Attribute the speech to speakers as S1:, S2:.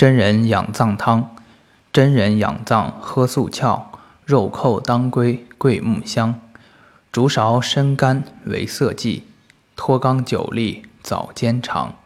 S1: 真人养脏汤，真人养脏喝素翘肉蔻当归桂木香，竹勺生甘为色剂，脱肛久立早煎长。